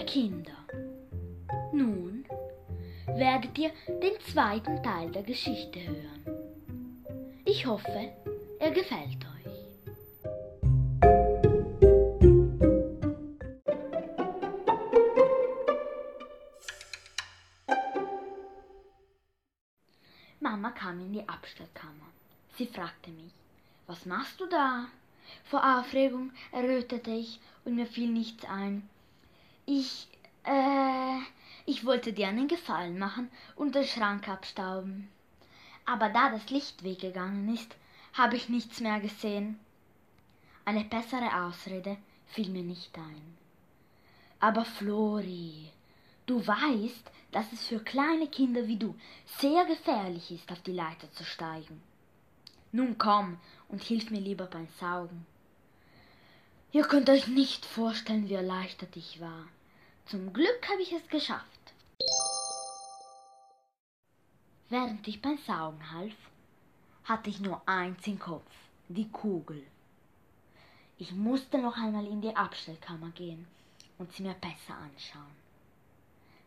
liebe Kinder, nun werdet ihr den zweiten Teil der Geschichte hören. Ich hoffe, er gefällt euch. Mama kam in die Abstellkammer. Sie fragte mich, was machst du da? Vor Aufregung errötete ich und mir fiel nichts ein. Ich, äh, ich wollte dir einen Gefallen machen und den Schrank abstauben. Aber da das Licht weggegangen ist, habe ich nichts mehr gesehen. Eine bessere Ausrede fiel mir nicht ein. Aber Flori, du weißt, dass es für kleine Kinder wie du sehr gefährlich ist, auf die Leiter zu steigen. Nun komm und hilf mir lieber beim Saugen. Ihr könnt euch nicht vorstellen, wie erleichtert ich war. Zum Glück habe ich es geschafft. Während ich beim Saugen half, hatte ich nur eins im Kopf, die Kugel. Ich musste noch einmal in die Abstellkammer gehen und sie mir besser anschauen.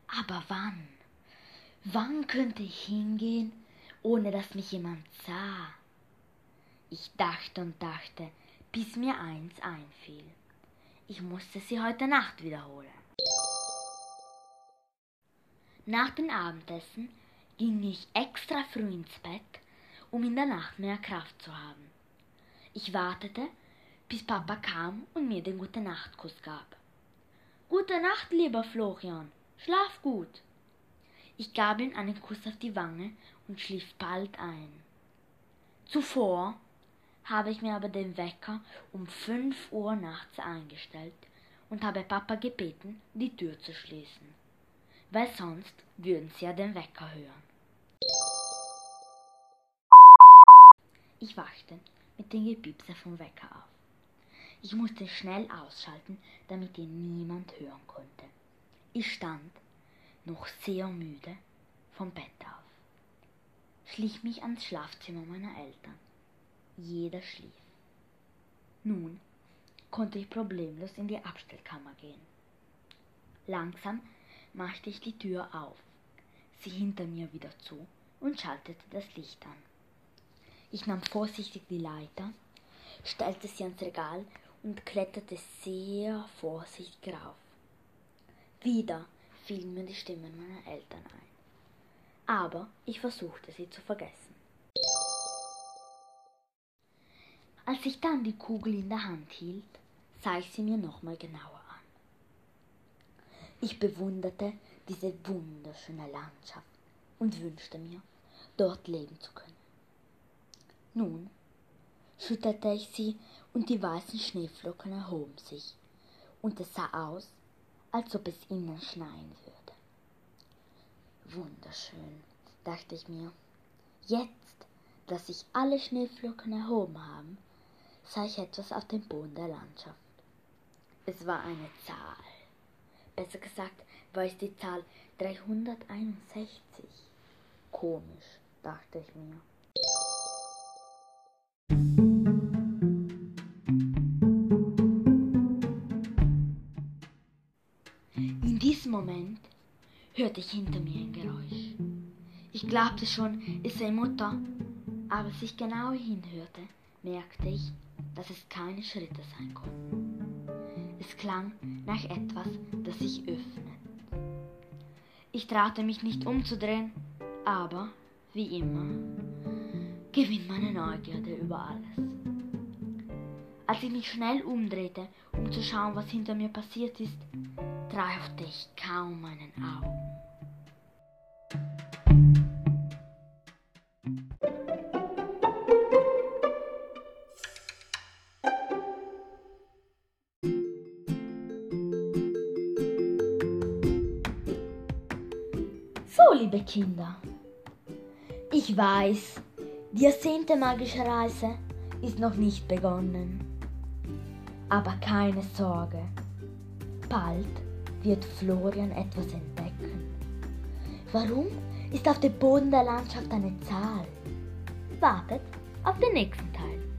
Aber wann? Wann könnte ich hingehen, ohne dass mich jemand sah? Ich dachte und dachte, bis mir eins einfiel. Ich musste sie heute Nacht wiederholen. Nach dem Abendessen ging ich extra früh ins Bett, um in der Nacht mehr Kraft zu haben. Ich wartete, bis Papa kam und mir den Gute Nacht-Kuss gab. Gute Nacht, lieber Florian, schlaf gut. Ich gab ihm einen Kuss auf die Wange und schlief bald ein. Zuvor habe ich mir aber den Wecker um fünf Uhr nachts eingestellt und habe Papa gebeten, die Tür zu schließen, weil sonst würden sie ja den Wecker hören. Ich wachte mit dem Gepiepse vom Wecker auf. Ich musste schnell ausschalten, damit ihn niemand hören konnte. Ich stand, noch sehr müde, vom Bett auf, schlich mich ans Schlafzimmer meiner Eltern jeder schlief. Nun konnte ich problemlos in die Abstellkammer gehen. Langsam machte ich die Tür auf, sie hinter mir wieder zu und schaltete das Licht an. Ich nahm vorsichtig die Leiter, stellte sie ans Regal und kletterte sehr vorsichtig rauf. Wieder fielen mir die Stimmen meiner Eltern ein. Aber ich versuchte sie zu vergessen. Als ich dann die Kugel in der Hand hielt, sah ich sie mir nochmal genauer an. Ich bewunderte diese wunderschöne Landschaft und wünschte mir, dort leben zu können. Nun schütterte ich sie und die weißen Schneeflocken erhoben sich und es sah aus, als ob es innen schneien würde. Wunderschön, dachte ich mir. Jetzt, dass sich alle Schneeflocken erhoben haben, sah ich etwas auf dem Boden der Landschaft. Es war eine Zahl. Besser gesagt war es die Zahl 361. Komisch, dachte ich mir. In diesem Moment hörte ich hinter mir ein Geräusch. Ich glaubte schon, es sei Mutter, aber als ich genau hinhörte, merkte ich, dass es keine Schritte sein konnten. Es klang nach etwas, das sich öffnet. Ich traute mich nicht umzudrehen, aber, wie immer, gewinnt meine Neugierde über alles. Als ich mich schnell umdrehte, um zu schauen, was hinter mir passiert ist, traute ich kaum meinen Augen. So, liebe Kinder, ich weiß, die ersehnte magische Reise ist noch nicht begonnen. Aber keine Sorge, bald wird Florian etwas entdecken. Warum ist auf dem Boden der Landschaft eine Zahl? Wartet auf den nächsten Teil.